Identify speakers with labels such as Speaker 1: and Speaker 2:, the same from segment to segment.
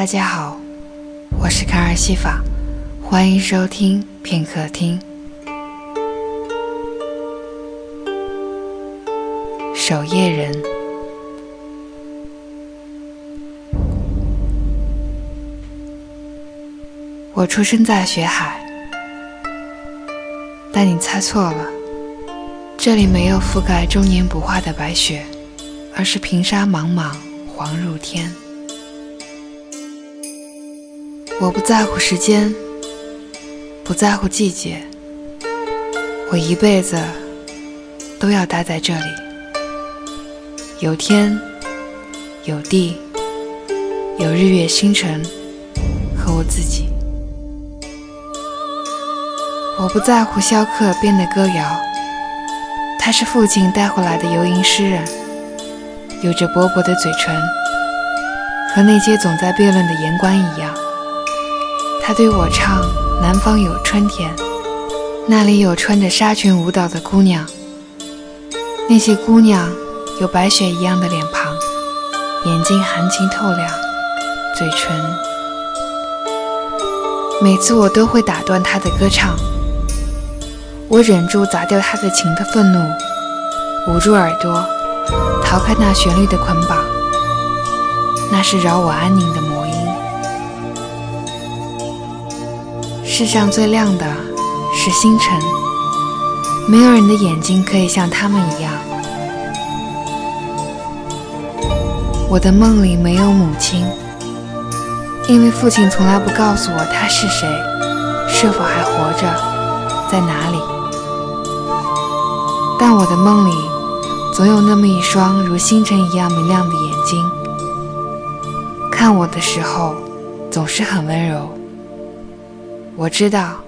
Speaker 1: 大家好，我是卡尔西法，欢迎收听片刻听。守夜人，我出生在雪海，但你猜错了，这里没有覆盖终年不化的白雪，而是平沙茫茫，黄如天。我不在乎时间，不在乎季节，我一辈子都要待在这里。有天，有地，有日月星辰和我自己。我不在乎萧克编的歌谣，他是父亲带回来的游吟诗人，有着薄薄的嘴唇，和那些总在辩论的言官一样。他对我唱：“南方有春天，那里有穿着纱裙舞蹈的姑娘。那些姑娘有白雪一样的脸庞，眼睛含情透亮，嘴唇……每次我都会打断他的歌唱，我忍住砸掉他的琴的愤怒，捂住耳朵，逃开那旋律的捆绑。那是扰我安宁的模样。”世上最亮的是星辰，没有人的眼睛可以像他们一样。我的梦里没有母亲，因为父亲从来不告诉我他是谁，是否还活着，在哪里。但我的梦里总有那么一双如星辰一样明亮的眼睛，看我的时候总是很温柔。我知道，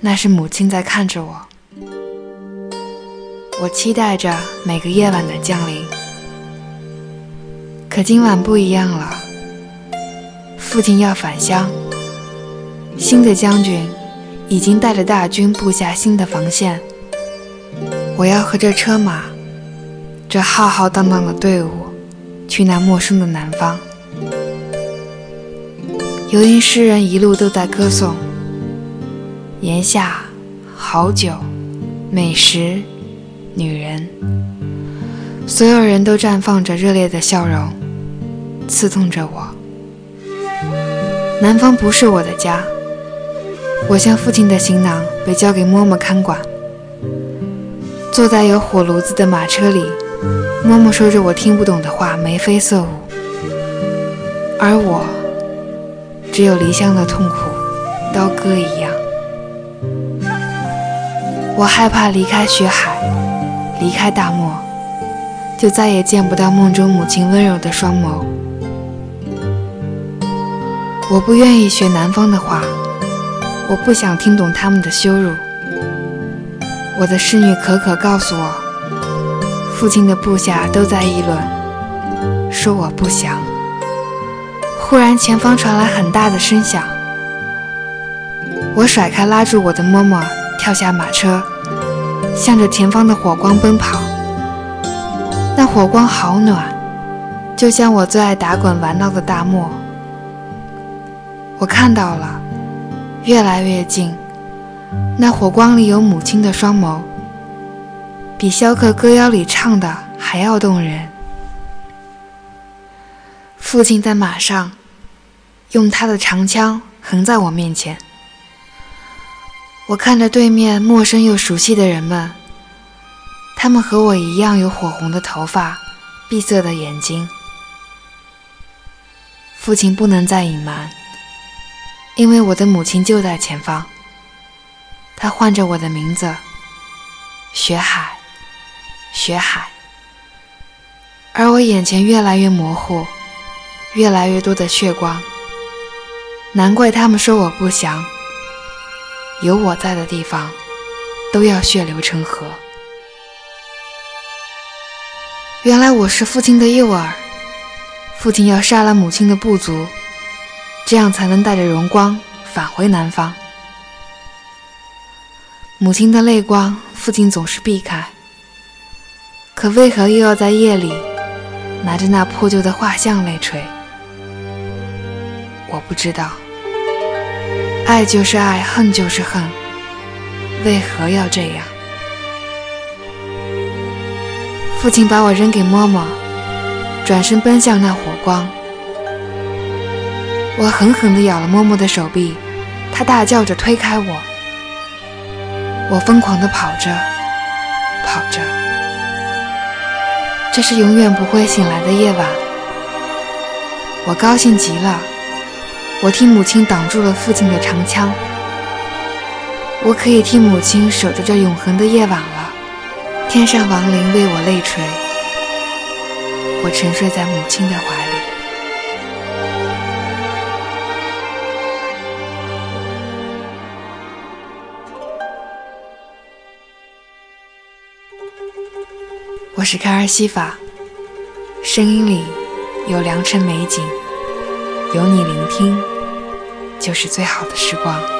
Speaker 1: 那是母亲在看着我。我期待着每个夜晚的降临，可今晚不一样了。父亲要返乡，新的将军已经带着大军布下新的防线。我要和这车马，这浩浩荡荡的队伍，去那陌生的南方。游吟诗人一路都在歌颂。炎夏，好酒，美食，女人，所有人都绽放着热烈的笑容，刺痛着我。南方不是我的家，我像父亲的行囊被交给嬷嬷看管。坐在有火炉子的马车里，嬷嬷说着我听不懂的话，眉飞色舞，而我只有离乡的痛苦，刀割一样。我害怕离开雪海，离开大漠，就再也见不到梦中母亲温柔的双眸。我不愿意学南方的话，我不想听懂他们的羞辱。我的侍女可可告诉我，父亲的部下都在议论，说我不祥。忽然，前方传来很大的声响，我甩开拉住我的嬷嬷。跳下马车，向着前方的火光奔跑。那火光好暖，就像我最爱打滚玩闹的大漠。我看到了，越来越近。那火光里有母亲的双眸，比萧克歌谣里唱的还要动人。父亲在马上，用他的长枪横在我面前。我看着对面陌生又熟悉的人们，他们和我一样有火红的头发、闭塞的眼睛。父亲不能再隐瞒，因为我的母亲就在前方。她唤着我的名字，雪海，雪海。而我眼前越来越模糊，越来越多的血光。难怪他们说我不祥。有我在的地方，都要血流成河。原来我是父亲的诱饵，父亲要杀了母亲的部族，这样才能带着荣光返回南方。母亲的泪光，父亲总是避开，可为何又要在夜里拿着那破旧的画像泪垂？我不知道。爱就是爱，恨就是恨，为何要这样？父亲把我扔给嬷嬷，转身奔向那火光。我狠狠地咬了嬷嬷的手臂，她大叫着推开我。我疯狂地跑着，跑着。这是永远不会醒来的夜晚。我高兴极了。我替母亲挡住了父亲的长枪。我可以替母亲守着这永恒的夜晚了。天上亡灵为我泪垂。我沉睡在母亲的怀里。我是凯尔西法，声音里有良辰美景，有你聆听，就是最好的时光。